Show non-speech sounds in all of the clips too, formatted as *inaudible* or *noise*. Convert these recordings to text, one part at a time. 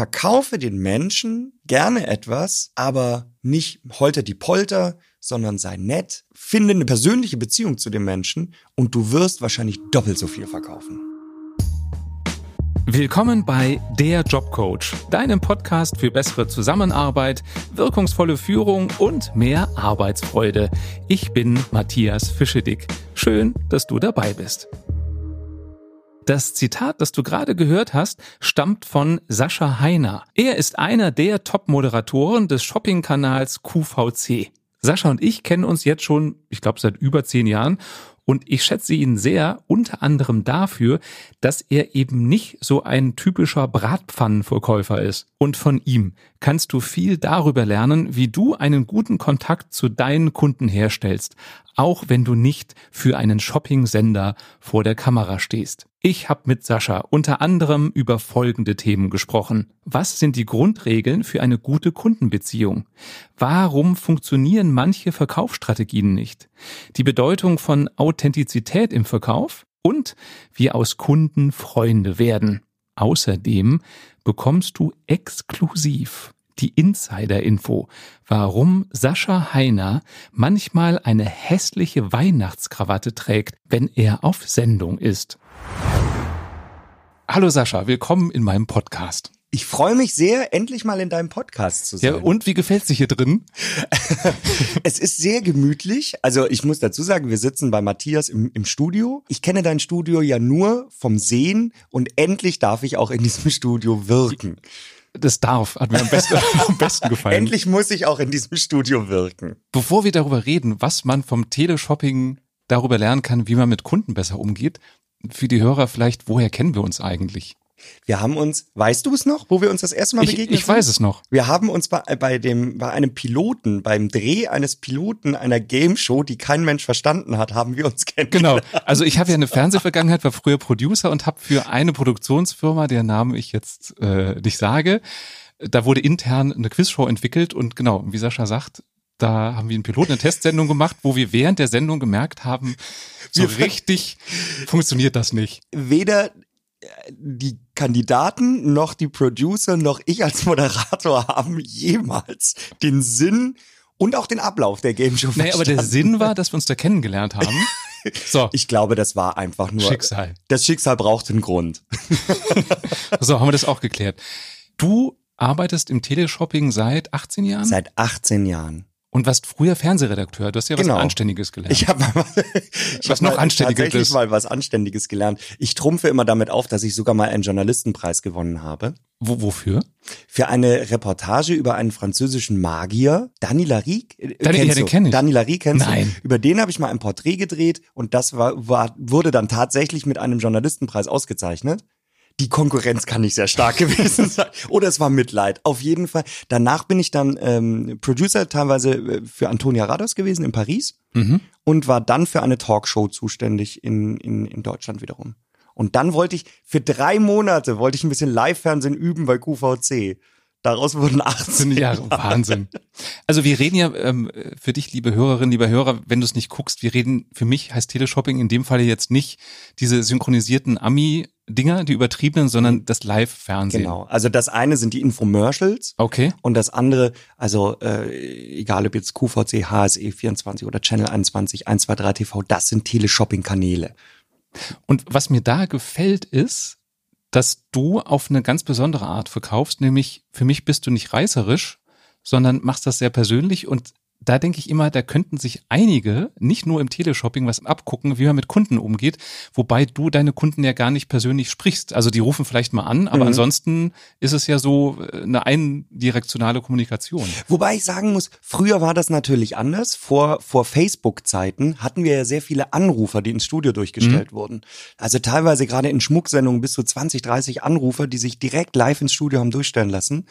verkaufe den Menschen gerne etwas, aber nicht holter die Polter, sondern sei nett, finde eine persönliche Beziehung zu dem Menschen und du wirst wahrscheinlich doppelt so viel verkaufen. Willkommen bei Der Jobcoach, deinem Podcast für bessere Zusammenarbeit, wirkungsvolle Führung und mehr Arbeitsfreude. Ich bin Matthias Fischedick. Schön, dass du dabei bist. Das Zitat, das du gerade gehört hast, stammt von Sascha Heiner. Er ist einer der Top-Moderatoren des Shopping-Kanals QVC. Sascha und ich kennen uns jetzt schon, ich glaube, seit über zehn Jahren und ich schätze ihn sehr, unter anderem dafür, dass er eben nicht so ein typischer Bratpfannenverkäufer ist. Und von ihm kannst du viel darüber lernen, wie du einen guten Kontakt zu deinen Kunden herstellst, auch wenn du nicht für einen Shopping-Sender vor der Kamera stehst. Ich habe mit Sascha unter anderem über folgende Themen gesprochen. Was sind die Grundregeln für eine gute Kundenbeziehung? Warum funktionieren manche Verkaufsstrategien nicht? Die Bedeutung von Authentizität im Verkauf und wie aus Kunden Freunde werden. Außerdem bekommst du exklusiv die Insider-Info, warum Sascha Heiner manchmal eine hässliche Weihnachtskrawatte trägt, wenn er auf Sendung ist. Hallo Sascha, willkommen in meinem Podcast. Ich freue mich sehr, endlich mal in deinem Podcast zu sein. Ja, und wie gefällt's dich hier drin? *laughs* es ist sehr gemütlich. Also ich muss dazu sagen, wir sitzen bei Matthias im, im Studio. Ich kenne dein Studio ja nur vom Sehen und endlich darf ich auch in diesem Studio wirken. Das darf, hat mir am besten, *laughs* am besten gefallen. Endlich muss ich auch in diesem Studio wirken. Bevor wir darüber reden, was man vom Teleshopping darüber lernen kann, wie man mit Kunden besser umgeht, für die Hörer vielleicht, woher kennen wir uns eigentlich? Wir haben uns, weißt du es noch, wo wir uns das erste Mal ich, begegnet ich sind? Ich weiß es noch. Wir haben uns bei, bei dem, bei einem Piloten, beim Dreh eines Piloten einer Game Show, die kein Mensch verstanden hat, haben wir uns kennengelernt. Genau. Also ich habe ja eine Fernsehvergangenheit, war früher Producer und habe für eine Produktionsfirma, der Name ich jetzt äh, nicht sage, da wurde intern eine Quizshow entwickelt und genau, wie Sascha sagt, da haben wir einen Piloten, eine Testsendung gemacht, wo wir während der Sendung gemerkt haben, so richtig funktioniert das nicht. Weder die Kandidaten noch die Producer noch ich als Moderator haben jemals den Sinn und auch den Ablauf der Game Show Naja, aber der Sinn war, dass wir uns da kennengelernt haben. *laughs* So. Ich glaube, das war einfach nur Schicksal. Das Schicksal braucht einen Grund. *laughs* so, haben wir das auch geklärt. Du arbeitest im Teleshopping seit 18 Jahren? Seit 18 Jahren. Und warst früher Fernsehredakteur. Du hast ja was genau. Anständiges gelernt. Ich habe mal, ich was hab noch Anständiges tatsächlich mal was Anständiges gelernt. Ich trumpfe immer damit auf, dass ich sogar mal einen Journalistenpreis gewonnen habe. Wo, wofür? Für eine Reportage über einen französischen Magier, Dani Larry. Äh, Dani, kennst ja, den kenn ich. Dani Larry kennst Nein. du? Über den habe ich mal ein Porträt gedreht und das war, war, wurde dann tatsächlich mit einem Journalistenpreis ausgezeichnet die Konkurrenz kann nicht sehr stark *laughs* gewesen sein. Oder es war Mitleid. Auf jeden Fall. Danach bin ich dann ähm, Producer teilweise äh, für Antonia Rados gewesen in Paris mhm. und war dann für eine Talkshow zuständig in, in, in Deutschland wiederum. Und dann wollte ich, für drei Monate wollte ich ein bisschen Live-Fernsehen üben bei QVC. Daraus wurden 18 Jahre. Wahnsinn. Also wir reden ja ähm, für dich, liebe Hörerinnen, lieber Hörer, wenn du es nicht guckst, wir reden, für mich heißt Teleshopping in dem Fall jetzt nicht diese synchronisierten Ami Dinger, die übertriebenen, sondern das Live-Fernsehen. Genau. Also das eine sind die Infomercials. Okay. Und das andere, also äh, egal ob jetzt QVC, HSE 24 oder Channel 21, 123 TV, das sind Teleshopping-Kanäle. Und was mir da gefällt ist, dass du auf eine ganz besondere Art verkaufst, nämlich für mich bist du nicht reißerisch, sondern machst das sehr persönlich und da denke ich immer, da könnten sich einige nicht nur im Teleshopping was abgucken, wie man mit Kunden umgeht, wobei du deine Kunden ja gar nicht persönlich sprichst. Also die rufen vielleicht mal an, aber mhm. ansonsten ist es ja so äh, eine eindirektionale Kommunikation. Wobei ich sagen muss, früher war das natürlich anders. Vor, vor Facebook-Zeiten hatten wir ja sehr viele Anrufer, die ins Studio durchgestellt mhm. wurden. Also teilweise gerade in Schmucksendungen bis zu 20, 30 Anrufer, die sich direkt live ins Studio haben durchstellen lassen,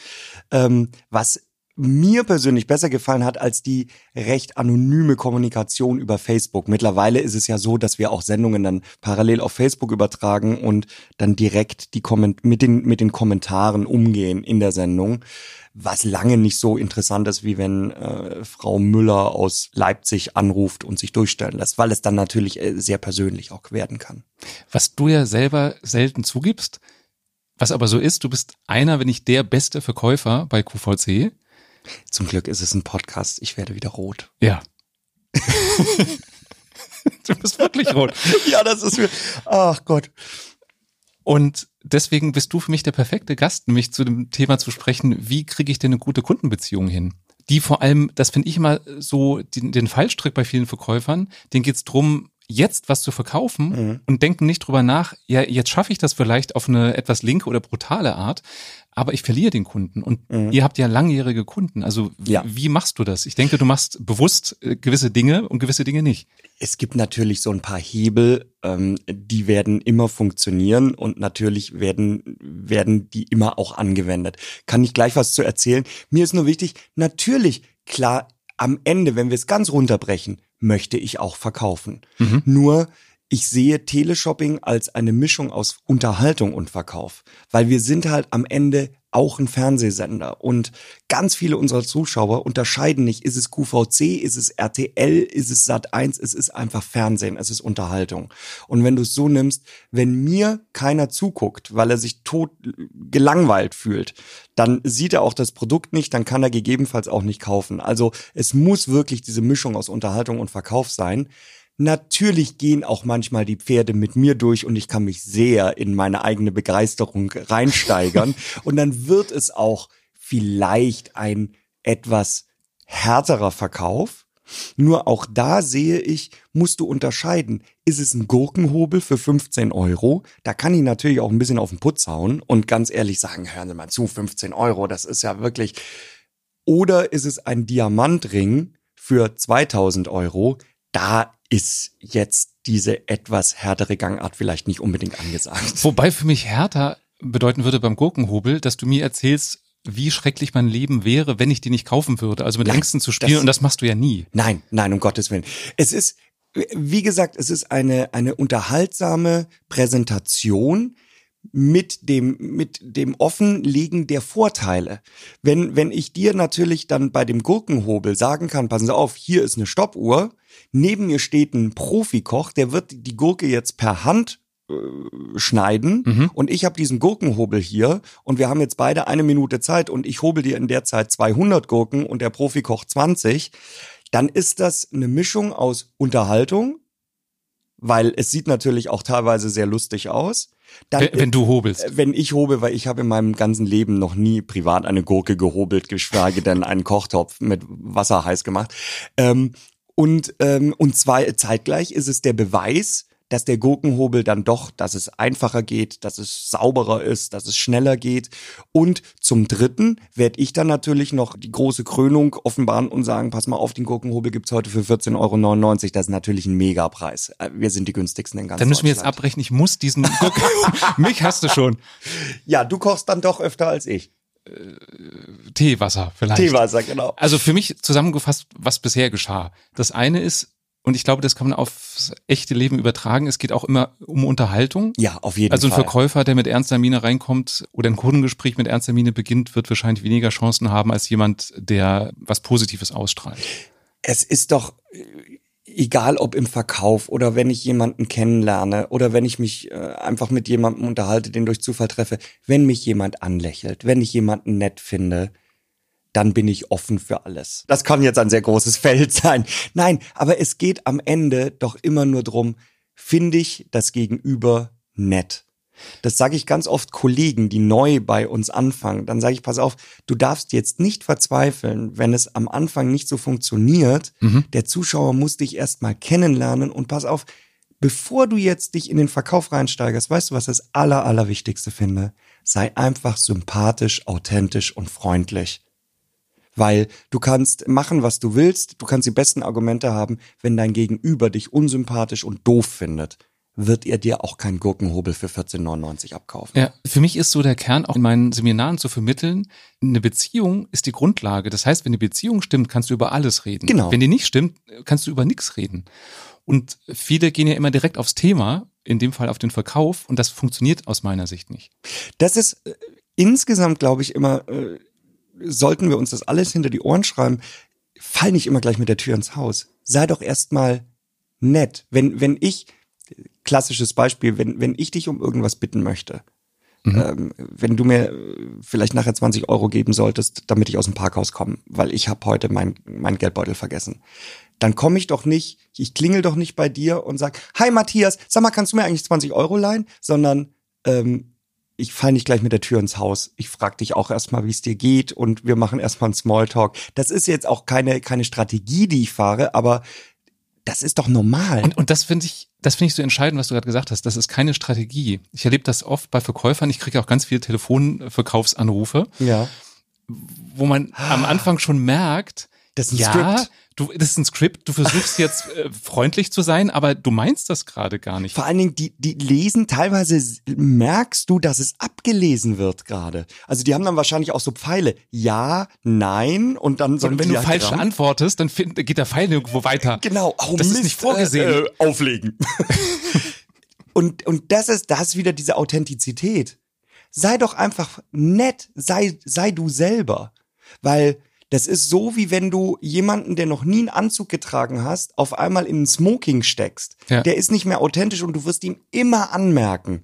ähm, was mir persönlich besser gefallen hat als die recht anonyme Kommunikation über Facebook. Mittlerweile ist es ja so, dass wir auch Sendungen dann parallel auf Facebook übertragen und dann direkt die mit den mit den Kommentaren umgehen in der Sendung, was lange nicht so interessant ist, wie wenn äh, Frau Müller aus Leipzig anruft und sich durchstellen lässt, weil es dann natürlich äh, sehr persönlich auch werden kann. Was du ja selber selten zugibst, Was aber so ist, du bist einer, wenn nicht der beste Verkäufer bei QVC. Zum Glück ist es ein Podcast. Ich werde wieder rot. *laughs* Ja. du bist wirklich rot. *laughs* ja, das ist mir. Ach Gott. Und deswegen bist du für mich der perfekte Gast, nämlich zu dem Thema zu sprechen, wie kriege ich denn eine gute Kundenbeziehung hin? Die vor allem, das finde ich immer so den, den Fallstrick bei vielen Verkäufern, denen geht es darum, jetzt was zu verkaufen mhm. und denken nicht drüber nach, ja, jetzt schaffe ich das vielleicht auf eine etwas linke oder brutale Art, aber ich verliere den Kunden. Und mhm. ihr habt ja langjährige Kunden. Also ja. wie machst du das? Ich denke, du machst bewusst äh, gewisse Dinge und gewisse Dinge nicht. Es gibt natürlich so ein paar Hebel, ähm, die werden immer funktionieren und natürlich werden, werden die immer auch angewendet. Kann ich gleich was zu erzählen? Mir ist nur wichtig, natürlich, klar, am Ende, wenn wir es ganz runterbrechen, möchte ich auch verkaufen. Mhm. Nur ich sehe Teleshopping als eine Mischung aus Unterhaltung und Verkauf, weil wir sind halt am Ende auch ein Fernsehsender und ganz viele unserer Zuschauer unterscheiden nicht, ist es QVC, ist es RTL, ist es Sat1, es ist einfach Fernsehen, es ist Unterhaltung. Und wenn du es so nimmst, wenn mir keiner zuguckt, weil er sich tot gelangweilt fühlt, dann sieht er auch das Produkt nicht, dann kann er gegebenenfalls auch nicht kaufen. Also es muss wirklich diese Mischung aus Unterhaltung und Verkauf sein. Natürlich gehen auch manchmal die Pferde mit mir durch und ich kann mich sehr in meine eigene Begeisterung reinsteigern. *laughs* und dann wird es auch vielleicht ein etwas härterer Verkauf. Nur auch da sehe ich, musst du unterscheiden. Ist es ein Gurkenhobel für 15 Euro? Da kann ich natürlich auch ein bisschen auf den Putz hauen und ganz ehrlich sagen, hören Sie mal zu, 15 Euro, das ist ja wirklich. Oder ist es ein Diamantring für 2000 Euro? Da ist jetzt diese etwas härtere Gangart vielleicht nicht unbedingt angesagt. Wobei für mich härter bedeuten würde beim Gurkenhobel, dass du mir erzählst, wie schrecklich mein Leben wäre, wenn ich die nicht kaufen würde. Also mit nein, Ängsten zu spielen das, und das machst du ja nie. Nein, nein, um Gottes Willen. Es ist, wie gesagt, es ist eine, eine unterhaltsame Präsentation, mit dem, mit dem Offenlegen der Vorteile. Wenn, wenn ich dir natürlich dann bei dem Gurkenhobel sagen kann, passen Sie auf, hier ist eine Stoppuhr, neben mir steht ein Profikoch, der wird die Gurke jetzt per Hand äh, schneiden mhm. und ich habe diesen Gurkenhobel hier und wir haben jetzt beide eine Minute Zeit und ich hobel dir in der Zeit 200 Gurken und der Profikoch 20, dann ist das eine Mischung aus Unterhaltung, weil es sieht natürlich auch teilweise sehr lustig aus. Dann, wenn, wenn, du hobelst. Äh, wenn ich hobel, weil ich habe in meinem ganzen Leben noch nie privat eine Gurke gehobelt, geschweige denn einen Kochtopf mit Wasser heiß gemacht. Ähm, und, ähm, und zwei, zeitgleich ist es der Beweis, dass der Gurkenhobel dann doch, dass es einfacher geht, dass es sauberer ist, dass es schneller geht. Und zum Dritten werde ich dann natürlich noch die große Krönung offenbaren und sagen, pass mal auf, den Gurkenhobel gibt's heute für 14,99 Euro. Das ist natürlich ein Megapreis. Äh, wir sind die günstigsten in ganz Dann müssen wir jetzt abbrechen. Ich muss diesen Gurken... *laughs* *laughs* Mich hast du schon. Ja, du kochst dann doch öfter als ich. Äh, Teewasser vielleicht. Teewasser, genau. Also für mich zusammengefasst, was bisher geschah. Das eine ist, und ich glaube, das kann man aufs echte Leben übertragen. Es geht auch immer um Unterhaltung. Ja, auf jeden Fall. Also ein Verkäufer, der mit ernster Miene reinkommt oder ein Kundengespräch mit ernster Miene beginnt, wird wahrscheinlich weniger Chancen haben als jemand, der was Positives ausstrahlt. Es ist doch egal ob im Verkauf oder wenn ich jemanden kennenlerne oder wenn ich mich äh, einfach mit jemandem unterhalte, den durch Zufall treffe, wenn mich jemand anlächelt, wenn ich jemanden nett finde, dann bin ich offen für alles. Das kann jetzt ein sehr großes *laughs* Feld sein. Nein, aber es geht am Ende doch immer nur drum, finde ich das Gegenüber nett. Das sage ich ganz oft Kollegen, die neu bei uns anfangen. Dann sage ich, pass auf, du darfst jetzt nicht verzweifeln, wenn es am Anfang nicht so funktioniert. Mhm. Der Zuschauer muss dich erstmal kennenlernen und pass auf, bevor du jetzt dich in den Verkauf reinsteigerst, weißt du, was das aller, allerwichtigste finde? Sei einfach sympathisch, authentisch und freundlich weil du kannst machen, was du willst, du kannst die besten Argumente haben, wenn dein Gegenüber dich unsympathisch und doof findet wird er dir auch keinen Gurkenhobel für 14,99 abkaufen. Ja, für mich ist so der Kern auch in meinen Seminaren zu vermitteln, eine Beziehung ist die Grundlage. Das heißt, wenn eine Beziehung stimmt, kannst du über alles reden. Genau. Wenn die nicht stimmt, kannst du über nichts reden. Und viele gehen ja immer direkt aufs Thema, in dem Fall auf den Verkauf, und das funktioniert aus meiner Sicht nicht. Das ist äh, insgesamt, glaube ich, immer äh, sollten wir uns das alles hinter die Ohren schreiben, fall nicht immer gleich mit der Tür ins Haus. Sei doch erstmal nett. Wenn, wenn ich, klassisches Beispiel, wenn, wenn ich dich um irgendwas bitten möchte, Mhm. Ähm, wenn du mir vielleicht nachher 20 Euro geben solltest, damit ich aus dem Parkhaus komme, weil ich habe heute mein, mein Geldbeutel vergessen. Dann komme ich doch nicht, ich klingel doch nicht bei dir und sag, hi Matthias, sag mal, kannst du mir eigentlich 20 Euro leihen? Sondern ähm, ich fall nicht gleich mit der Tür ins Haus. Ich frag dich auch erstmal, wie es dir geht und wir machen erstmal einen Smalltalk. Das ist jetzt auch keine, keine Strategie, die ich fahre, aber das ist doch normal. Und, und das finde ich, das finde ich so entscheidend, was du gerade gesagt hast. Das ist keine Strategie. Ich erlebe das oft bei Verkäufern. Ich kriege auch ganz viele Telefonverkaufsanrufe. Ja. Wo man am Anfang schon merkt, das ist ein ja, Skript. Du, das ist ein Skript, du versuchst jetzt äh, freundlich zu sein, aber du meinst das gerade gar nicht. Vor allen Dingen, die, die lesen, teilweise merkst du, dass es abgelesen wird gerade. Also die haben dann wahrscheinlich auch so Pfeile. Ja, nein und dann so Und wenn du falsch antwortest, dann find, geht der Pfeil irgendwo weiter. Genau, oh, das Mist, ist nicht vorgesehen. Äh, äh, auflegen. *laughs* und, und das ist, das ist wieder diese Authentizität. Sei doch einfach nett, sei, sei du selber. Weil das ist so, wie wenn du jemanden, der noch nie einen Anzug getragen hast, auf einmal in ein Smoking steckst. Ja. Der ist nicht mehr authentisch und du wirst ihm immer anmerken,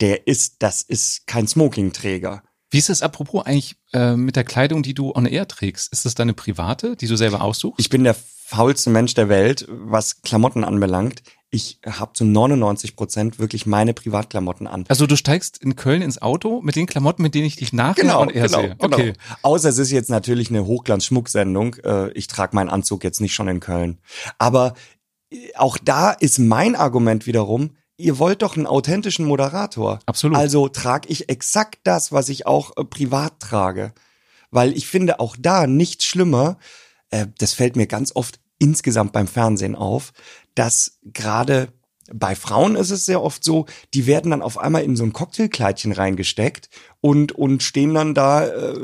der ist, das ist kein Smoking-Träger. Wie ist es apropos eigentlich äh, mit der Kleidung, die du on air trägst? Ist das deine private, die du selber aussuchst? Ich bin der faulste Mensch der Welt, was Klamotten anbelangt ich habe zu 99 Prozent wirklich meine Privatklamotten an. Also du steigst in Köln ins Auto mit den Klamotten, mit denen ich dich nachher genau, und er genau, sehe. Genau. Okay. Außer es ist jetzt natürlich eine Hochglanz-Schmucksendung. Äh, ich trage meinen Anzug jetzt nicht schon in Köln. Aber äh, auch da ist mein Argument wiederum, ihr wollt doch einen authentischen Moderator. Absolut. Also trage ich exakt das, was ich auch äh, privat trage. Weil ich finde auch da nichts schlimmer. Das fällt mir ganz oft insgesamt beim Fernsehen auf, dass gerade bei Frauen ist es sehr oft so, die werden dann auf einmal in so ein Cocktailkleidchen reingesteckt und, und stehen dann da äh,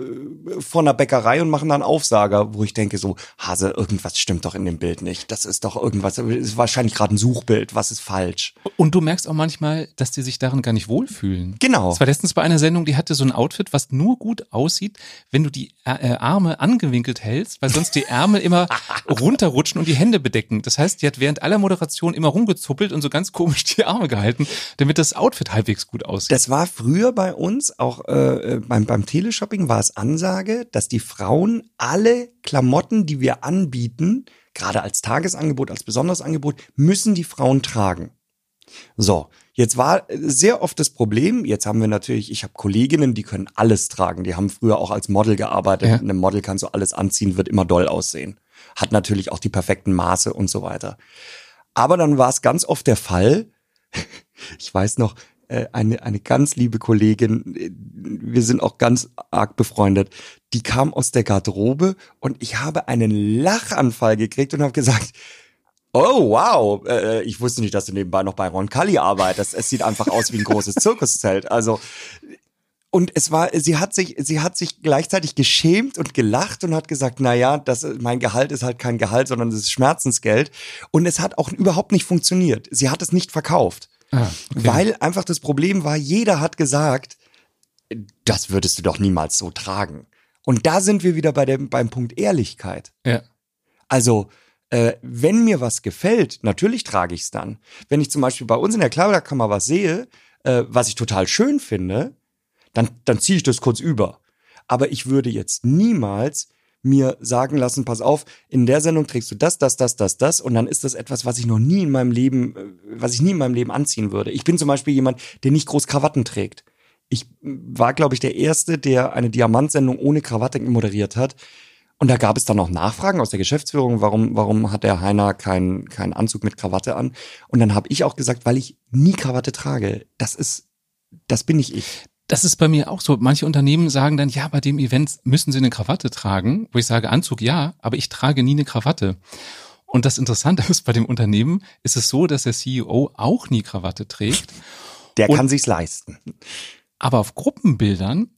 vor einer Bäckerei und machen dann Aufsager, wo ich denke so, Hase, irgendwas stimmt doch in dem Bild nicht. Das ist doch irgendwas, das ist wahrscheinlich gerade ein Suchbild, was ist falsch. Und du merkst auch manchmal, dass die sich darin gar nicht wohlfühlen. Genau. Das war letztens bei einer Sendung, die hatte so ein Outfit, was nur gut aussieht, wenn du die äh, Arme angewinkelt hältst, weil sonst die Ärmel immer *laughs* runterrutschen und die Hände bedecken. Das heißt, die hat während aller Moderation immer rumgezuppelt und so ganz komisch die Arme gehalten, damit das Outfit halbwegs gut aussieht. Das war früher bei uns auch äh, äh, beim, beim Teleshopping war es Ansage, dass die Frauen alle Klamotten, die wir anbieten, gerade als Tagesangebot, als besonderes Angebot, müssen die Frauen tragen. So, jetzt war sehr oft das Problem, jetzt haben wir natürlich, ich habe Kolleginnen, die können alles tragen, die haben früher auch als Model gearbeitet. Ja. Eine Model kann so alles anziehen, wird immer doll aussehen. Hat natürlich auch die perfekten Maße und so weiter. Aber dann war es ganz oft der Fall, *laughs* ich weiß noch, eine, eine ganz liebe Kollegin, äh, wir sind auch ganz arg befreundet, die kam aus der Garderobe und ich habe einen Lachanfall gekriegt und habe gesagt, Oh, wow. Äh, ich wusste nicht, dass du nebenbei noch bei Ron Cully arbeitest. Es sieht einfach aus wie ein großes *laughs* Zirkuszelt. Also, und es war, sie hat sich, sie hat sich gleichzeitig geschämt und gelacht und hat gesagt, na ja, das, mein Gehalt ist halt kein Gehalt, sondern es ist Schmerzensgeld. Und es hat auch überhaupt nicht funktioniert. Sie hat es nicht verkauft. Ah, okay. Weil einfach das Problem war, jeder hat gesagt, das würdest du doch niemals so tragen. Und da sind wir wieder bei dem, beim Punkt Ehrlichkeit. Ja. Also, äh, wenn mir was gefällt, natürlich trage ich es dann. Wenn ich zum Beispiel bei uns in der Kleiderkammer was sehe, äh, was ich total schön finde, dann, dann ziehe ich das kurz über. Aber ich würde jetzt niemals mir sagen lassen, pass auf, in der Sendung trägst du das, das, das, das, das und dann ist das etwas, was ich noch nie in meinem Leben, äh, was ich nie in meinem Leben anziehen würde. Ich bin zum Beispiel jemand, der nicht groß Krawatten trägt. Ich war, glaube ich, der Erste, der eine Diamantsendung ohne Krawatte moderiert hat. Und da gab es dann auch Nachfragen aus der Geschäftsführung, warum, warum hat der Heiner keinen keinen Anzug mit Krawatte an? Und dann habe ich auch gesagt, weil ich nie Krawatte trage. Das ist, das bin nicht ich. Das ist bei mir auch so. Manche Unternehmen sagen dann, ja, bei dem Event müssen sie eine Krawatte tragen, wo ich sage, Anzug ja, aber ich trage nie eine Krawatte. Und das Interessante *laughs* ist, bei dem Unternehmen ist es so, dass der CEO auch nie Krawatte trägt. Der kann sich's leisten. Aber auf Gruppenbildern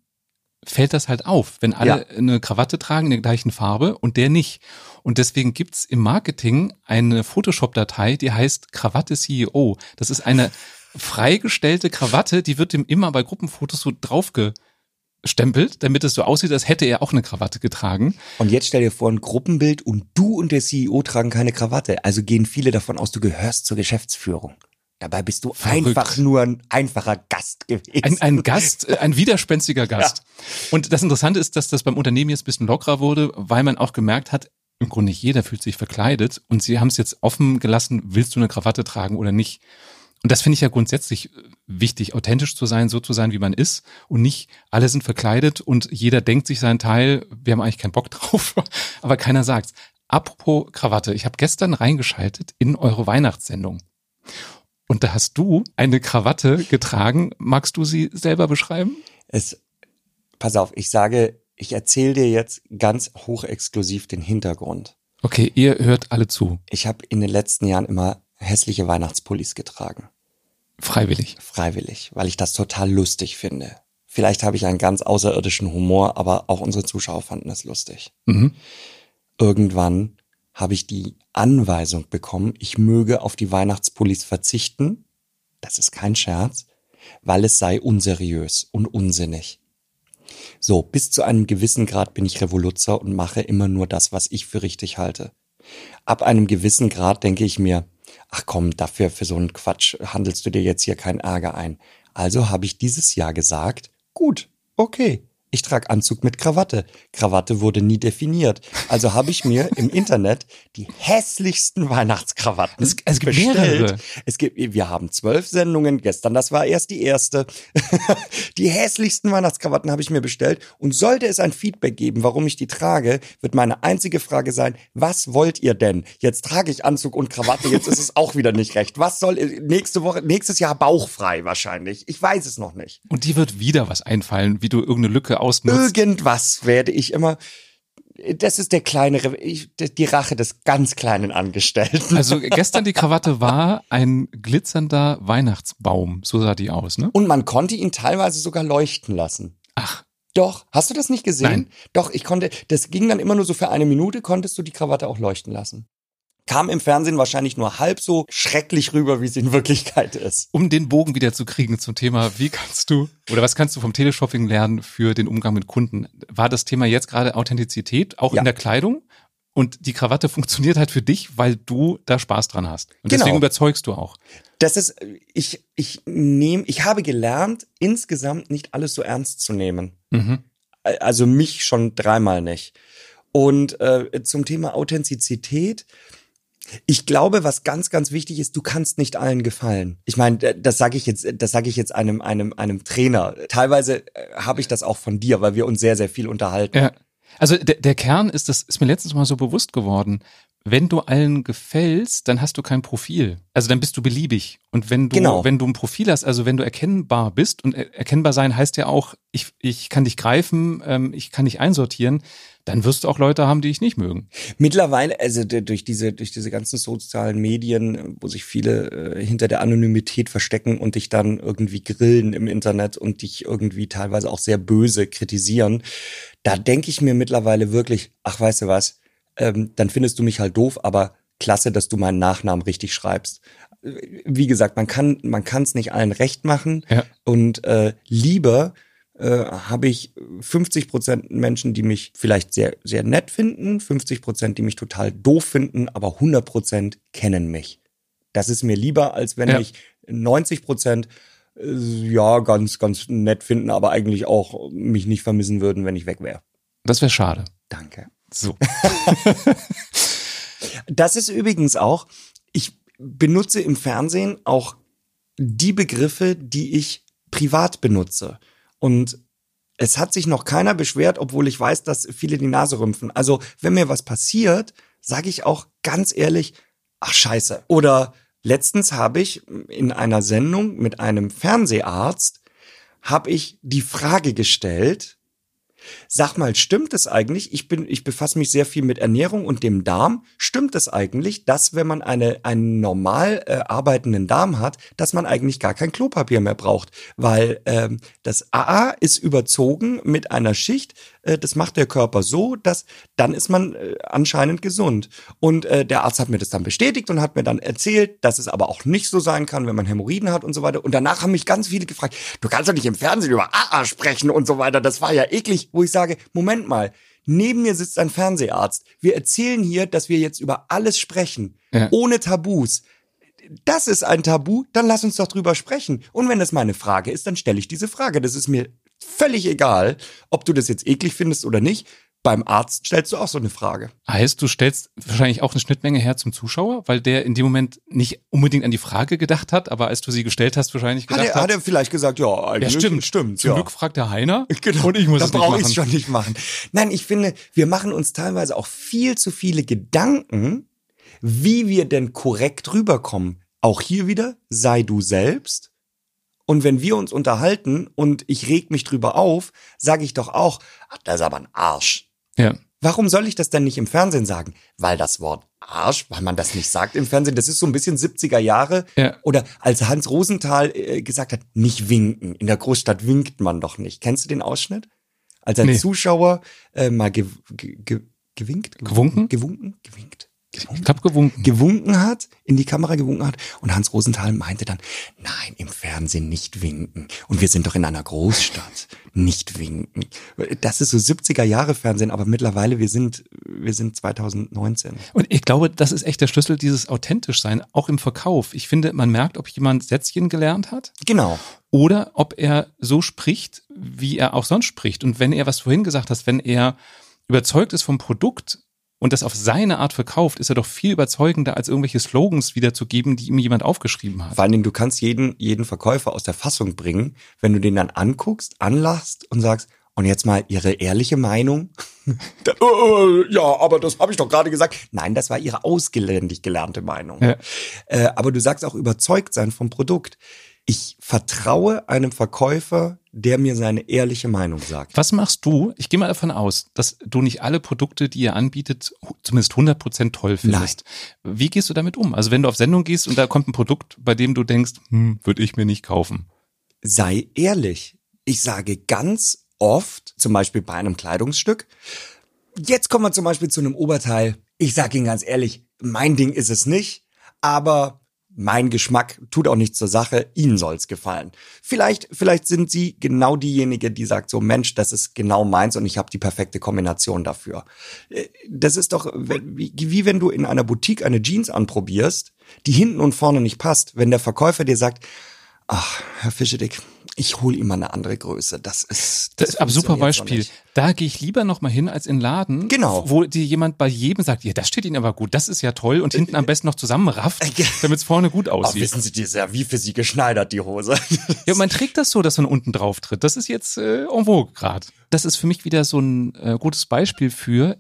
fällt das halt auf, wenn alle ja. eine Krawatte tragen in der gleichen Farbe und der nicht. Und deswegen gibt's im Marketing eine Photoshop-Datei, die heißt Krawatte CEO. Das ist eine freigestellte Krawatte, die wird ihm immer bei Gruppenfotos so draufgestempelt, damit es so aussieht, als hätte er auch eine Krawatte getragen. Und jetzt stell dir vor, ein Gruppenbild und du und der CEO tragen keine Krawatte. Also gehen viele davon aus, du gehörst zur Geschäftsführung. Dabei bist du Verrückt. einfach nur ein einfacher Gast gewesen. Ein, ein Gast, äh, ein widerspenstiger Gast. Und das Interessante ist, dass das beim Unternehmen jetzt ein bisschen lockerer wurde, weil man auch gemerkt hat, im Grunde nicht jeder fühlt sich verkleidet und sie haben es jetzt offen gelassen, willst du eine Krawatte tragen oder nicht. Und das finde ich ja grundsätzlich äh, wichtig, authentisch zu sein, so zu sein, wie man ist und nicht alle sind verkleidet und jeder denkt sich seinen Teil, wir haben eigentlich keinen Bock *laughs* drauf, aber keiner sagt's. Apropos Krawatte, ich habe gestern reingeschaltet in eure Weihnachtssendung. Und da hast du eine Krawatte getragen. Magst du sie selber beschreiben? Es, pass auf, ich sage, ich erzähle dir jetzt ganz hochexklusiv den Hintergrund. Okay, ihr hört alle zu. Ich habe in den letzten Jahren immer hässliche Weihnachtspullis getragen. Freiwillig. Freiwillig, weil ich das total lustig finde. Vielleicht habe ich einen ganz außerirdischen Humor, aber auch unsere Zuschauer fanden es lustig. Mhm. Irgendwann habe ich die Anweisung bekommen, ich möge auf die Weihnachtspullis verzichten. Das ist kein Scherz, weil es sei unseriös und unsinnig. So, bis zu einem gewissen Grad bin ich Revoluzer und mache immer nur das, was ich für richtig halte. Ab einem gewissen Grad denke ich mir, ach komm, dafür, für so einen Quatsch handelst du dir jetzt hier keinen Ärger ein. Also habe ich dieses Jahr gesagt, gut, okay, ich trage Anzug mit Krawatte. Krawatte wurde nie definiert. Also habe ich mir im *laughs* Internet die hässlichsten Weihnachtskrawatten Es- es gibt bestellt. mehrere. Es gibt, wir haben zwölf Sendungen. Gestern, das war erst die erste. *laughs* die hässlichsten Weihnachtskrawatten habe ich mir bestellt. Und sollte es ein Feedback geben, warum ich die trage, wird meine einzige Frage sein, was wollt ihr denn? Jetzt trage ich Anzug und Krawatte, jetzt ist es *laughs* auch wieder nicht recht. Was soll, nächste Woche, nächstes Jahr bauchfrei wahrscheinlich. Ich weiß es noch nicht. Und dir wird wieder was einfallen, wie du irgendeine Lücke ausnutzt. Irgendwas werde ich immer. Das ist der kleinere, die Rache des ganz kleinen Angestellten. Also gestern die Krawatte war ein glitzernder Weihnachtsbaum. So sah die aus, ne? Und man konnte ihn teilweise sogar leuchten lassen. Ach, Doch, hast du das nicht gesehen? Nein. Doch, ich konnte, das ging dann immer nur so für eine Minute, konntest du die Krawatte auch leuchten lassen. Kam im Fernsehen wahrscheinlich nur halb so schrecklich rüber, wie es in Wirklichkeit ist. um den Bogen wieder zu kriegen zum Thema, wie kannst du oder was kannst du vom Teleshopping lernen für den Umgang mit Kunden? War das Thema jetzt gerade Authentizität, auch Ja. in der Kleidung? Und die Krawatte funktioniert halt für dich, weil du da Spaß dran hast. Und Genau. deswegen überzeugst du auch. Das ist, ich, ich nehme, ich habe gelernt, insgesamt nicht alles so ernst zu nehmen. Mhm. also mich schon dreimal nicht. Und äh, zum Thema Authentizität, ich glaube, was ganz, ganz wichtig ist, du kannst nicht allen gefallen. Ich meine, das sage ich jetzt, das sage ich jetzt einem, einem, einem Trainer. Teilweise äh, habe ich das auch von dir, weil wir uns sehr, sehr viel unterhalten. Ja. Also der, der Kern ist, das ist mir letztens mal so bewusst geworden. Wenn du allen gefällst, dann hast du kein Profil. Also dann bist du beliebig. Und wenn du, Genau. wenn du ein Profil hast, also wenn du erkennbar bist, und er- erkennbar sein heißt ja auch, ich, ich kann dich greifen, ähm, ich kann dich einsortieren, dann wirst du auch Leute haben, die dich nicht mögen. Mittlerweile, also durch diese, durch diese ganzen sozialen Medien, wo sich viele äh, hinter der Anonymität verstecken und dich dann irgendwie grillen im Internet und dich irgendwie teilweise auch sehr böse kritisieren, da denke ich mir mittlerweile wirklich, ach weißt du was, ähm, dann findest du mich halt doof, aber klasse, dass du meinen Nachnamen richtig schreibst. Äh, Wie gesagt, man kann man kann es nicht allen recht machen Ja. und äh, lieber äh, habe ich 50 Prozent Menschen, die mich vielleicht sehr, sehr nett finden, 50 Prozent, die mich total doof finden, aber 100 Prozent kennen mich. Das ist mir lieber, als wenn Ja. mich 90 Prozent äh, ja ganz, ganz nett finden, aber eigentlich auch mich nicht vermissen würden, wenn ich weg wäre. Das wäre schade. Danke. So. *laughs* Das ist übrigens auch, ich benutze im Fernsehen auch die Begriffe, die ich privat benutze. Und es hat sich noch keiner beschwert, obwohl ich weiß, dass viele die Nase rümpfen. Also, wenn mir was passiert, sage ich auch ganz ehrlich, ach scheiße. Oder letztens habe ich in einer Sendung mit einem Fernseharzt, habe ich die Frage gestellt, Sag mal, stimmt es eigentlich? Ich bin, ich befasse mich sehr viel mit Ernährung und dem Darm. Stimmt es eigentlich, dass wenn man eine, einen normal äh, arbeitenden Darm hat, dass man eigentlich gar kein Klopapier mehr braucht? Weil ähm, das AA ist überzogen mit einer Schicht. Äh, das macht der Körper so, dass dann ist man äh, anscheinend gesund. Und äh, der Arzt hat mir das dann bestätigt und hat mir dann erzählt, dass es aber auch nicht so sein kann, wenn man Hämorrhoiden hat und so weiter. Und danach haben mich ganz viele gefragt, du kannst doch nicht im Fernsehen über AA sprechen und so weiter. Das war ja eklig, wo ich sage, Moment mal, neben mir sitzt ein Fernseharzt. Wir erzählen hier, dass wir jetzt über alles sprechen, Ja. ohne Tabus. das ist ein Tabu, dann lass uns doch drüber sprechen. Und wenn das meine Frage ist, dann stelle ich diese Frage. Das ist mir völlig egal, ob du das jetzt eklig findest oder nicht. Beim Arzt stellst du auch so eine Frage. Heißt, du stellst wahrscheinlich auch eine Schnittmenge her zum Zuschauer, weil der in dem Moment nicht unbedingt an die Frage gedacht hat, aber als du sie gestellt hast, wahrscheinlich gedacht hat. Er, hat er vielleicht gesagt, ja, eigentlich ja, stimmt. stimmt Zum ja. Glück fragt der Heiner *laughs* genau. und ich muss da es nicht brauche ich machen. es schon nicht machen. Nein, ich finde, wir machen uns teilweise auch viel zu viele Gedanken, wie wir denn korrekt rüberkommen. Auch hier wieder, sei du selbst. Und wenn wir uns unterhalten und ich reg mich drüber auf, sage ich doch auch, ach, das ist aber ein Arsch. Ja. Warum soll ich das denn nicht im Fernsehen sagen? Weil das Wort Arsch, weil man das nicht sagt im Fernsehen, das ist so ein bisschen 70er Jahre. Ja. Oder als Hans Rosenthal äh, gesagt hat, nicht winken. In der Großstadt winkt man doch nicht. Kennst du den Ausschnitt? Als ein Nee. Zuschauer äh, mal ge ge ge gewinkt? Gewunken? Gewunken? Gewinkt? Ich hab gewunken. gewunken hat, in die Kamera gewunken hat. Und Hans Rosenthal meinte dann, nein, im Fernsehen nicht winken. Und wir sind doch in einer Großstadt. Nicht winken. Das ist so 70er Jahre Fernsehen, aber mittlerweile, wir sind, wir sind 2019. Und ich glaube, das ist echt der Schlüssel, dieses authentisch sein, auch im Verkauf. Ich finde, man merkt, ob jemand Sätzchen gelernt hat Genau. oder ob er so spricht, wie er auch sonst spricht. Und wenn er, was vorhin gesagt hast, wenn er überzeugt ist vom Produkt und das auf seine Art verkauft, ist er doch viel überzeugender, als irgendwelche Slogans wiederzugeben, die ihm jemand aufgeschrieben hat. Vor allen Dingen, du kannst jeden, jeden Verkäufer aus der Fassung bringen, wenn du den dann anguckst, anlachst und sagst, und jetzt mal ihre ehrliche Meinung. *laughs* Dann, äh, ja, aber das habe ich doch gerade gesagt. Nein, das war ihre ausgeländig gelernte Meinung. Ja. Äh, aber du sagst auch überzeugt sein vom Produkt. Ich vertraue einem Verkäufer, der mir seine ehrliche Meinung sagt. Was machst du? Ich gehe mal davon aus, dass du nicht alle Produkte, die ihr anbietet, zumindest 100% toll findest. Wie gehst du damit um? Also wenn du auf Sendung gehst und da kommt ein Produkt, bei dem du denkst, hm, würde ich mir nicht kaufen. sei ehrlich. Ich sage ganz oft, zum Beispiel bei einem Kleidungsstück, jetzt kommen wir zum Beispiel zu einem Oberteil. Ich sage Ihnen ganz ehrlich, mein Ding ist es nicht, aber mein Geschmack tut auch nichts zur Sache, Ihnen soll's gefallen. Vielleicht, vielleicht sind Sie genau diejenige, die sagt so, Mensch, das ist genau meins und ich habe die perfekte Kombination dafür. Äh, Das ist doch wie, wie wenn du in einer Boutique eine Jeans anprobierst, die hinten und vorne nicht passt. Wenn der Verkäufer dir sagt, ach, Herr Fischedick, ich hole ihm mal eine andere Größe. Das ist Das ist aber super Beispiel. Da gehe ich lieber noch mal hin als in den Laden, Genau. wo dir jemand bei jedem sagt, ja, das steht Ihnen aber gut, das ist ja toll und hinten am besten noch zusammenrafft, Äh, damit es vorne gut Ach, aussieht. wissen Sie, die ist ja wie für Sie geschneidert, die Hose. *laughs* Ja, man trägt das so, dass man unten drauf tritt. Das ist jetzt äh, en vogue gerade. Das ist für mich wieder so ein äh, gutes Beispiel für,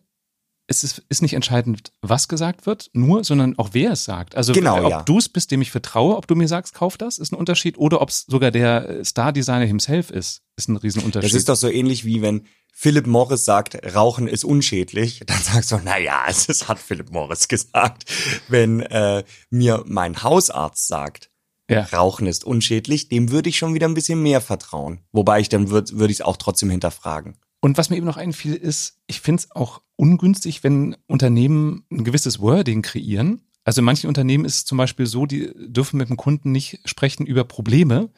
es ist, ist nicht entscheidend, was gesagt wird, nur, sondern auch wer es sagt. Also Genau, ob ja. du es bist, dem ich vertraue, ob du mir sagst, kauf das, ist ein Unterschied, oder ob es sogar der äh, Star-Designer himself ist, ist ein Riesenunterschied. Das ist doch so ähnlich wie wenn Philip Morris sagt, Rauchen ist unschädlich, *laughs* dann sagst du, na ja, *laughs* es hat Philip Morris gesagt. Wenn äh, mir mein Hausarzt sagt, ja. Rauchen ist unschädlich, dem würde ich schon wieder ein bisschen mehr vertrauen. Wobei ich dann würde würde ich es auch trotzdem hinterfragen. Und was mir eben noch einfiel, ist, ich finde es auch ungünstig, wenn Unternehmen ein gewisses Wording kreieren. Also in manchen Unternehmen ist es zum Beispiel so, die dürfen mit dem Kunden nicht sprechen über Probleme,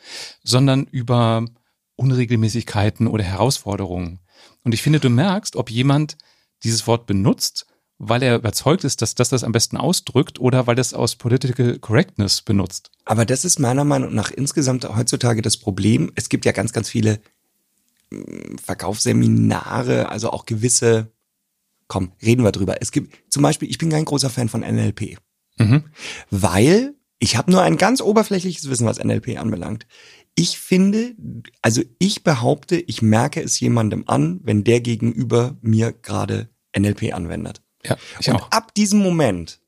sondern über Unregelmäßigkeiten oder Herausforderungen. Und ich finde, du merkst, ob jemand dieses Wort benutzt, weil er überzeugt ist, dass das das am besten ausdrückt oder weil das aus Political Correctness benutzt. Aber das ist meiner Meinung nach insgesamt heutzutage das Problem. Es gibt ja ganz, ganz viele mm, Verkaufsseminare, also auch gewisse, komm, reden wir drüber. Es gibt zum Beispiel, ich bin kein großer Fan von NLP, Mhm. weil ich habe nur ein ganz oberflächliches Wissen, was NLP anbelangt. Ich finde, also ich behaupte, ich merke es jemandem an, wenn der gegenüber mir gerade NLP anwendet. Ja, ich und auch. ab diesem Moment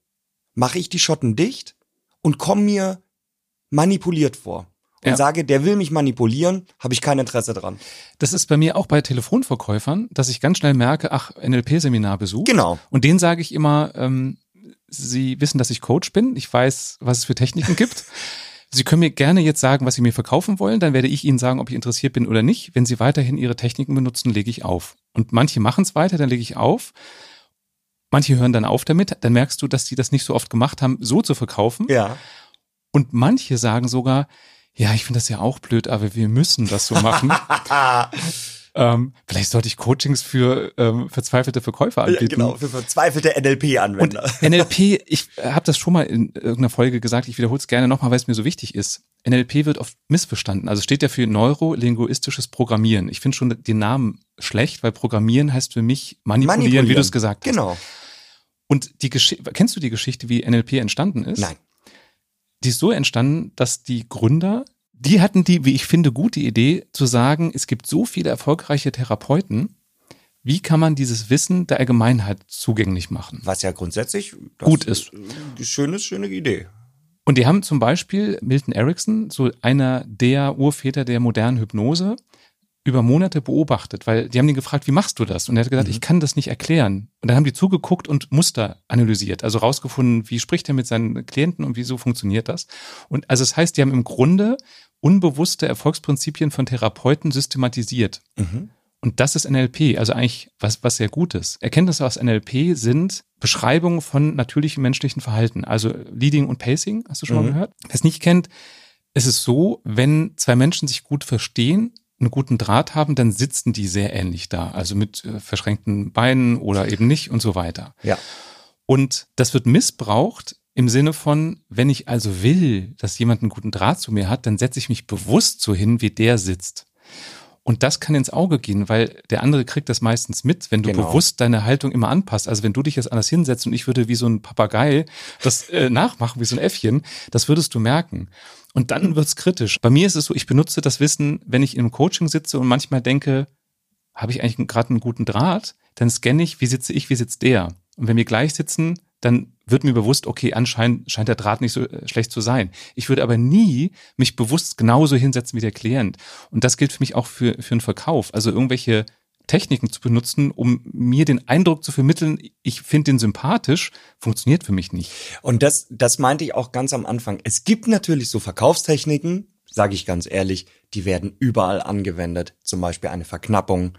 mache ich die Schotten dicht und komme mir manipuliert vor. Und Ja. sage, der will mich manipulieren, habe ich kein Interesse dran. Das ist bei mir auch bei Telefonverkäufern, dass ich ganz schnell merke, ach, NLP-Seminar besucht. Genau. Und denen sage ich immer, ähm, Sie wissen, dass ich Coach bin. Ich weiß, was es für Techniken gibt. *laughs* Sie können mir gerne jetzt sagen, was Sie mir verkaufen wollen. Dann werde ich Ihnen sagen, ob ich interessiert bin oder nicht. Wenn Sie weiterhin Ihre Techniken benutzen, lege ich auf. Und manche machen es weiter, dann lege ich auf. Manche hören dann auf damit. Dann merkst du, dass die das nicht so oft gemacht haben, so zu verkaufen. Ja. Und manche sagen sogar, ja, ich finde das ja auch blöd, aber wir müssen das so machen. *laughs* Ähm, vielleicht sollte ich Coachings für ähm, verzweifelte Verkäufer anbieten. Ja, genau, für verzweifelte NLP-Anwender. NLP, ich habe das schon mal in irgendeiner Folge gesagt, ich wiederhole es gerne nochmal, weil es mir so wichtig ist. NLP wird oft missverstanden. Also steht ja für neurolinguistisches Programmieren. Ich finde schon den Namen schlecht, weil Programmieren heißt für mich manipulieren, manipulieren. wie du es gesagt hast. Genau. Und die Geschichte, kennst du die Geschichte, wie NLP entstanden ist? Nein. Die ist so entstanden, dass die Gründer, die hatten die, wie ich finde, gute Idee zu sagen, es gibt so viele erfolgreiche Therapeuten, wie kann man dieses Wissen der Allgemeinheit zugänglich machen? Was ja grundsätzlich gut ist. Eine schöne, schöne Idee. Und die haben zum Beispiel Milton Erickson, so einer der Urväter der modernen Hypnose, über Monate beobachtet, weil die haben ihn gefragt, wie machst du das? Und er hat gesagt, mhm. ich kann das nicht erklären. Und dann haben die zugeguckt und Muster analysiert, also rausgefunden, wie spricht er mit seinen Klienten und wieso funktioniert das? Und also das heißt, die haben im Grunde unbewusste Erfolgsprinzipien von Therapeuten systematisiert. Mhm. Und das ist NLP, also eigentlich was, was sehr Gutes. Erkenntnisse aus NLP sind Beschreibungen von natürlichem menschlichen Verhalten, also Leading und Pacing, hast du schon mhm. mal gehört? Wer es nicht kennt, es ist so, wenn zwei Menschen sich gut verstehen, einen guten Draht haben, dann sitzen die sehr ähnlich da, also mit äh, verschränkten Beinen oder eben nicht und so weiter. Ja. Und das wird missbraucht im Sinne von, wenn ich also will, dass jemand einen guten Draht zu mir hat, dann setze ich mich bewusst so hin, wie der sitzt. Und das kann ins Auge gehen, weil der andere kriegt das meistens mit, wenn du genau. bewusst deine Haltung immer anpasst. Also wenn du dich jetzt anders hinsetzt und ich würde wie so ein Papagei das äh, nachmachen, wie so ein Äffchen, das würdest du merken. Und dann wird's kritisch. Bei mir ist es so, ich benutze das Wissen, wenn ich einem Coaching sitze und manchmal denke, habe ich eigentlich gerade einen guten Draht? Dann scanne ich, wie sitze ich, wie sitzt der? Und wenn wir gleich sitzen, dann wird mir bewusst, okay, anscheinend scheint der Draht nicht so äh, schlecht zu sein. Ich würde aber nie mich bewusst genauso hinsetzen wie der Klient. Und das gilt für mich auch für, für einen Verkauf. Also irgendwelche Techniken zu benutzen, um mir den Eindruck zu vermitteln, ich finde den sympathisch, funktioniert für mich nicht. Und das, das meinte ich auch ganz am Anfang. Es gibt natürlich so Verkaufstechniken, sage ich ganz ehrlich, die werden überall angewendet. Zum Beispiel eine Verknappung,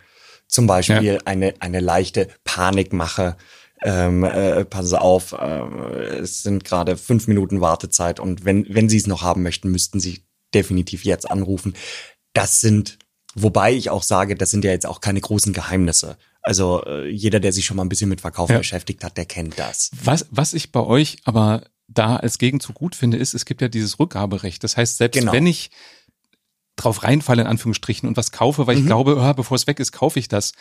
zum Beispiel ja. eine, eine leichte Panikmache ähm, äh, passen Sie auf, äh, es sind gerade fünf Minuten Wartezeit und wenn, wenn Sie es noch haben möchten, müssten Sie definitiv jetzt anrufen. Das sind, wobei ich auch sage, das sind ja jetzt auch keine großen Geheimnisse. Also äh, jeder, der sich schon mal ein bisschen mit Verkaufen ja. beschäftigt hat, der kennt das. Was, was ich bei euch aber da als Gegenzug gut finde, ist, es gibt ja dieses Rückgaberecht. Das heißt, selbst genau. wenn ich drauf reinfalle, in Anführungsstrichen, und was kaufe, weil mhm. ich glaube, oh, bevor es weg ist, kaufe ich das,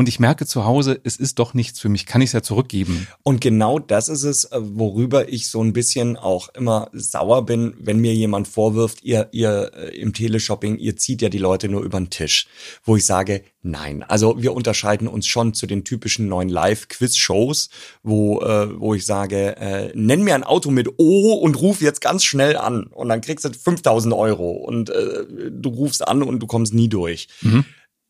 und ich merke zu Hause, es ist doch nichts für mich, kann ich es ja zurückgeben. Und genau das ist es, äh, worüber ich so ein bisschen auch immer sauer bin, wenn mir jemand vorwirft, ihr, ihr äh, im Teleshopping, ihr zieht ja die Leute nur über den Tisch. Wo ich sage, nein. Also wir unterscheiden uns schon zu den typischen neuen Live-Quiz-Shows, wo, äh, wo ich sage, äh, nenn mir ein Auto mit O und ruf jetzt ganz schnell an. Und dann kriegst du 5000 Euro und äh, du rufst an und du kommst nie durch. Mhm.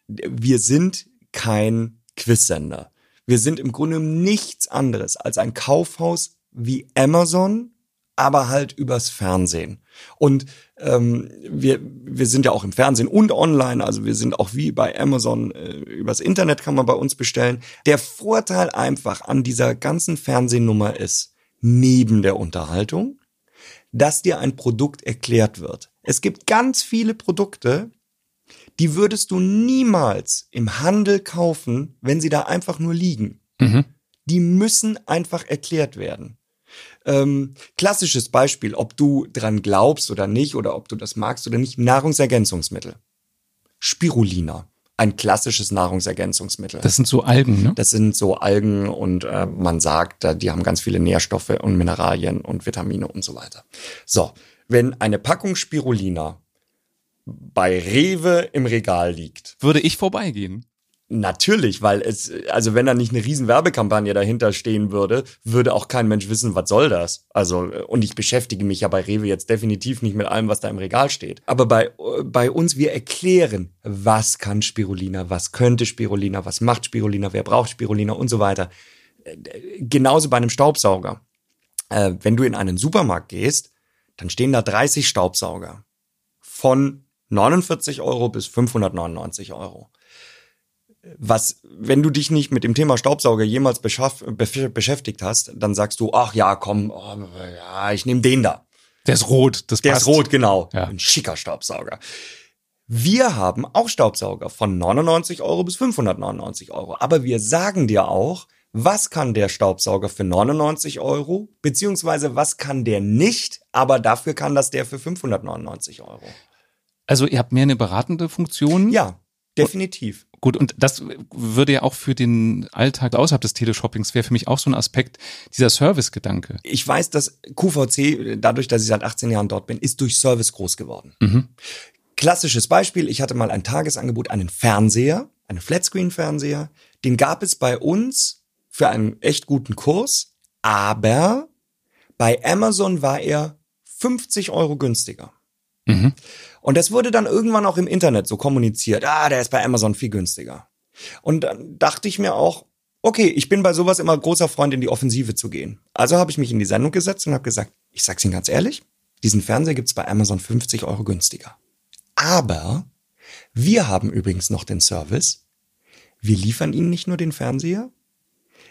Wir sind kein Quizsender. Wir sind im Grunde nichts anderes als ein Kaufhaus wie Amazon, aber halt übers Fernsehen. Und ähm, wir, wir sind ja auch im Fernsehen und online, also wir sind auch wie bei Amazon, äh, übers Internet kann man bei uns bestellen. Der Vorteil einfach an dieser ganzen Fernsehnummer ist, neben der Unterhaltung, dass dir ein Produkt erklärt wird. Es gibt ganz viele Produkte, die würdest du niemals im Handel kaufen, wenn sie da einfach nur liegen. Mhm. Die müssen einfach erklärt werden. Ähm, klassisches Beispiel, ob du dran glaubst oder nicht, oder ob du das magst oder nicht, Nahrungsergänzungsmittel. Spirulina. Ein klassisches Nahrungsergänzungsmittel. Das sind so Algen, ne? Das sind so Algen und äh, man sagt, die haben ganz viele Nährstoffe und Mineralien und Vitamine und so weiter. So, wenn eine Packung Spirulina bei Rewe im Regal liegt. Würde ich vorbeigehen. Natürlich, weil es, also wenn da nicht eine riesen Werbekampagne dahinter stehen würde, würde auch kein Mensch wissen, was soll das? Also, und ich beschäftige mich ja bei Rewe jetzt definitiv nicht mit allem, was da im Regal steht. Aber bei, bei uns, wir erklären, was kann Spirulina, was könnte Spirulina, was macht Spirulina, wer braucht Spirulina und so weiter. Genauso bei einem Staubsauger. Äh, wenn du in einen Supermarkt gehst, dann stehen da 30 Staubsauger. Von 49 Euro bis 599 Euro. Was, wenn du dich nicht mit dem Thema Staubsauger jemals beschäftigt hast, dann sagst du, ach ja, komm, oh, ja, ich nehme den da. Der ist rot, das Der passt. ist rot, genau. Ja. Ein schicker Staubsauger. Wir haben auch Staubsauger von 99 Euro bis 599 Euro. Aber wir sagen dir auch, was kann der Staubsauger für 99 Euro, beziehungsweise was kann der nicht, aber dafür kann das der für 599 Euro. Also ihr habt mehr eine beratende Funktion? Ja, definitiv. Gut, und das würde ja auch für den Alltag außerhalb des Teleshoppings wäre für mich auch so ein Aspekt, dieser Service-Gedanke. Ich weiß, dass QVC, dadurch, dass ich seit 18 Jahren dort bin, ist durch Service groß geworden. Mhm. Klassisches Beispiel, ich hatte mal ein Tagesangebot, einen Fernseher, einen Flatscreen-Fernseher. Den gab es bei uns für einen echt guten Kurs, aber bei Amazon war er 50 Euro günstiger. Mhm. Und das wurde dann irgendwann auch im Internet so kommuniziert. Ah, der ist bei Amazon viel günstiger. Und dann dachte ich mir auch, okay, ich bin bei sowas immer großer Freund, in die Offensive zu gehen. Also habe ich mich in die Sendung gesetzt und habe gesagt, ich sag's Ihnen ganz ehrlich, diesen Fernseher gibt's bei Amazon 50 Euro günstiger. Aber wir haben übrigens noch den Service. Wir liefern Ihnen nicht nur den Fernseher,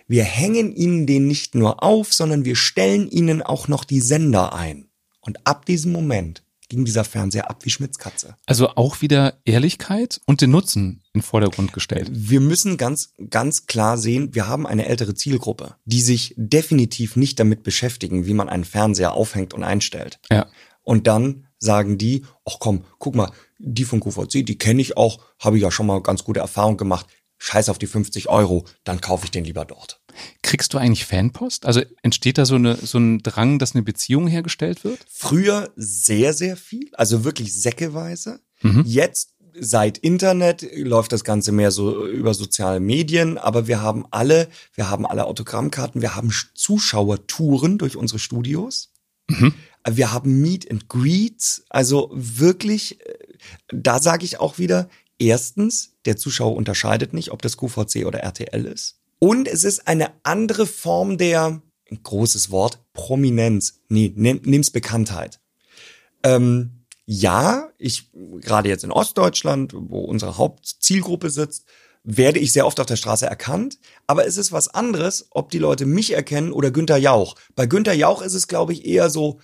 wir hängen Ihnen den nicht nur auf, sondern wir stellen Ihnen auch noch die Sender ein. Und ab diesem Moment ging dieser Fernseher ab wie Schmitz Katze. Also auch wieder Ehrlichkeit und den Nutzen in den Vordergrund gestellt. Wir müssen ganz, ganz klar sehen, wir haben eine ältere Zielgruppe, die sich definitiv nicht damit beschäftigen, wie man einen Fernseher aufhängt und einstellt. Ja. Und dann sagen die, ach komm, guck mal, die von QVC, die kenne ich auch, habe ich ja schon mal ganz gute Erfahrung gemacht. Scheiß auf die 50 Euro, dann kaufe ich den lieber dort. Kriegst du eigentlich Fanpost? Also entsteht da so, eine, so ein Drang, dass eine Beziehung hergestellt wird? Früher sehr, sehr viel, also wirklich säckeweise. Mhm. Jetzt seit Internet läuft das Ganze mehr so über soziale Medien, aber wir haben alle, wir haben alle Autogrammkarten, wir haben Zuschauertouren durch unsere Studios. Mhm. Wir haben Meet and Greets, also wirklich, äh, da sage ich auch wieder, erstens, der Zuschauer unterscheidet nicht, ob das QVC oder RTL ist. Und es ist eine andere Form der, ein großes Wort, Prominenz. Nee, nimm, nimm's Bekanntheit. Ähm, ja, ich, gerade jetzt in Ostdeutschland, wo unsere Hauptzielgruppe sitzt, werde ich sehr oft auf der Straße erkannt. Aber es ist was anderes, ob die Leute mich erkennen oder Günther Jauch. Bei Günther Jauch ist es, glaube ich, eher so,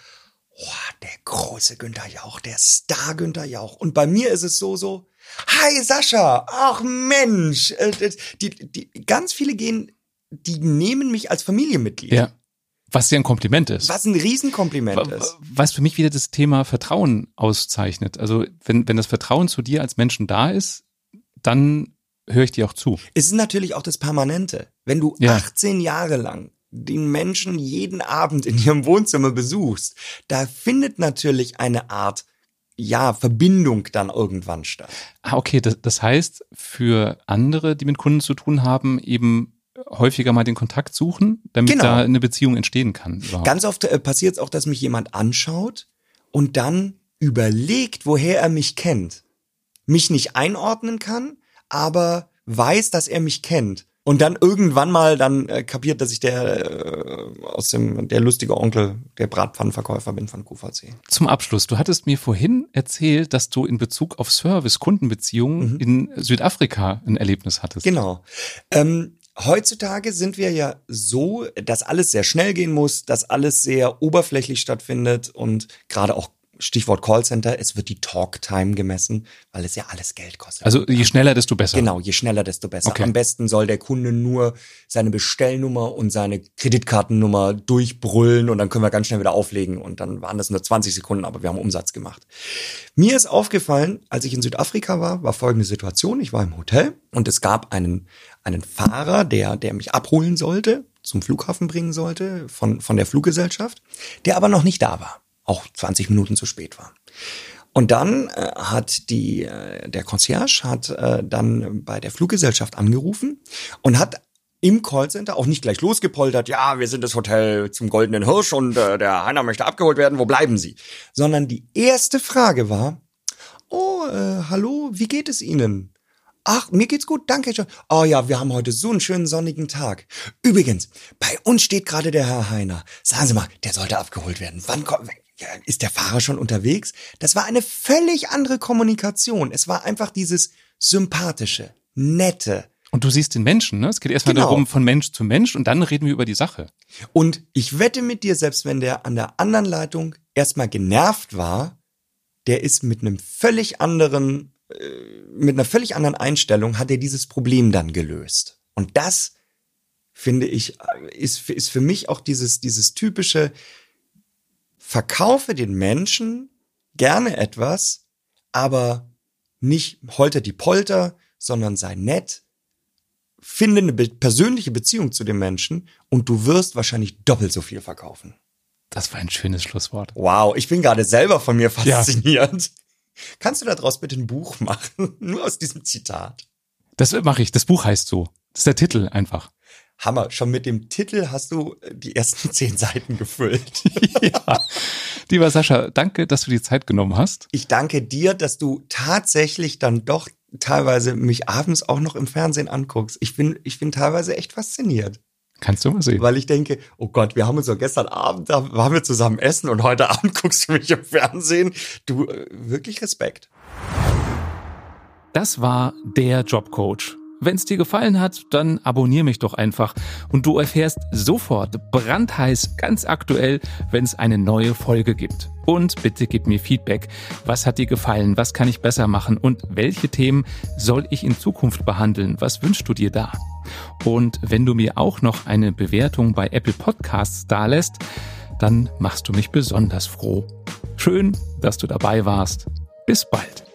oh, der große Günther Jauch, der Star Günther Jauch. Und bei mir ist es so, so, hi Sascha, ach Mensch, äh, die, die, ganz viele gehen, die nehmen mich als Familienmitglied. Ja. Was ja ein Kompliment ist. Was ein Riesenkompliment ist. Was für mich wieder das Thema Vertrauen auszeichnet. Also wenn, wenn das Vertrauen zu dir als Menschen da ist, dann höre ich dir auch zu. Es ist natürlich auch das Permanente. Wenn du Ja. 18 Jahre lang den Menschen jeden Abend in ihrem Wohnzimmer besuchst, da findet natürlich eine Art, ja, Verbindung dann irgendwann statt. Ah, okay, das, das heißt, für andere, die mit Kunden zu tun haben, eben häufiger mal den Kontakt suchen, damit Genau. da eine Beziehung entstehen kann. Überhaupt. Ganz oft äh, passiert es auch, dass mich jemand anschaut und dann überlegt, woher er mich kennt. Mich nicht einordnen kann, aber weiß, dass er mich kennt. Und dann irgendwann mal dann äh, kapiert, dass ich der äh, aus dem der lustige Onkel, der Bratpfannenverkäufer bin von QVC. Zum Abschluss, du hattest mir vorhin erzählt, dass du in Bezug auf Service, Kundenbeziehungen in Südafrika ein Erlebnis hattest. Genau. Ähm, heutzutage sind wir ja so, dass alles sehr schnell gehen muss, dass alles sehr oberflächlich stattfindet und gerade auch Stichwort Callcenter, es wird die Talktime gemessen, weil es ja alles Geld kostet. Also je schneller, desto besser. Genau, je schneller, desto besser. Okay. Am besten soll der Kunde nur seine Bestellnummer und seine Kreditkartennummer durchbrüllen und dann können wir ganz schnell wieder auflegen. Und dann waren das nur 20 Sekunden, aber wir haben Umsatz gemacht. Mir ist aufgefallen, als ich in Südafrika war, war folgende Situation. Ich war im Hotel und es gab einen, einen Fahrer, der, der mich abholen sollte, zum Flughafen bringen sollte, von, von der Fluggesellschaft, der aber noch nicht da war. Auch 20 Minuten zu spät war. Und dann äh, hat die, äh, der Concierge hat äh, dann bei der Fluggesellschaft angerufen und hat im Callcenter auch nicht gleich losgepoltert, ja, wir sind das Hotel zum Goldenen Hirsch und äh, der Heiner möchte abgeholt werden, wo bleiben Sie? Sondern die erste Frage war, oh, äh, hallo, wie geht es Ihnen? Ach, mir geht's gut, danke schon. Oh ja, wir haben heute so einen schönen sonnigen Tag. Übrigens, bei uns steht gerade der Herr Heiner. Sagen Sie mal, der sollte abgeholt werden. Wann kommt, ja, ist der Fahrer schon unterwegs? Das war eine völlig andere Kommunikation. Es war einfach dieses sympathische, nette. Und du siehst den Menschen, ne? Es geht erstmal Genau. darum, von Mensch zu Mensch und dann reden wir über die Sache. Und ich wette mit dir, selbst wenn der an der anderen Leitung erstmal genervt war, der ist mit einem völlig anderen mit einer völlig anderen Einstellung hat er dieses Problem dann gelöst. Und das finde ich, ist, ist für mich auch dieses, dieses typische, verkaufe den Menschen gerne etwas, aber nicht holter die Polter, sondern sei nett, finde eine persönliche Beziehung zu dem Menschen und du wirst wahrscheinlich doppelt so viel verkaufen. Das war ein schönes Schlusswort. Wow, ich bin gerade selber von mir fasziniert. Ja. Kannst du daraus bitte ein Buch machen? *laughs* Nur aus diesem Zitat. Das mache ich. Das Buch heißt so. Das ist der Titel einfach. Hammer. Schon mit dem Titel hast du die ersten *laughs* zehn Seiten gefüllt. *laughs* ja. Lieber Sascha, danke, dass du die Zeit genommen hast. Ich danke dir, dass du tatsächlich dann doch teilweise mich abends auch noch im Fernsehen anguckst. Ich bin, ich bin teilweise echt fasziniert. Kannst du mal sehen. Weil ich denke, oh Gott, wir haben uns doch gestern Abend, da waren wir zusammen essen und heute *laughs* Abend guckst du mich im Fernsehen. Du, äh, wirklich Respekt. Das war der Jobcoach wenn es dir gefallen hat, dann abonniere mich doch einfach und du erfährst sofort brandheiß, ganz aktuell, wenn es eine neue Folge gibt. Und bitte gib mir Feedback. Was hat dir gefallen? Was kann ich besser machen? Und welche Themen soll ich in Zukunft behandeln? Was wünschst du dir da? Und wenn du mir auch noch eine Bewertung bei Apple Podcasts dalässt, dann machst du mich besonders froh. Schön, dass du dabei warst. Bis bald.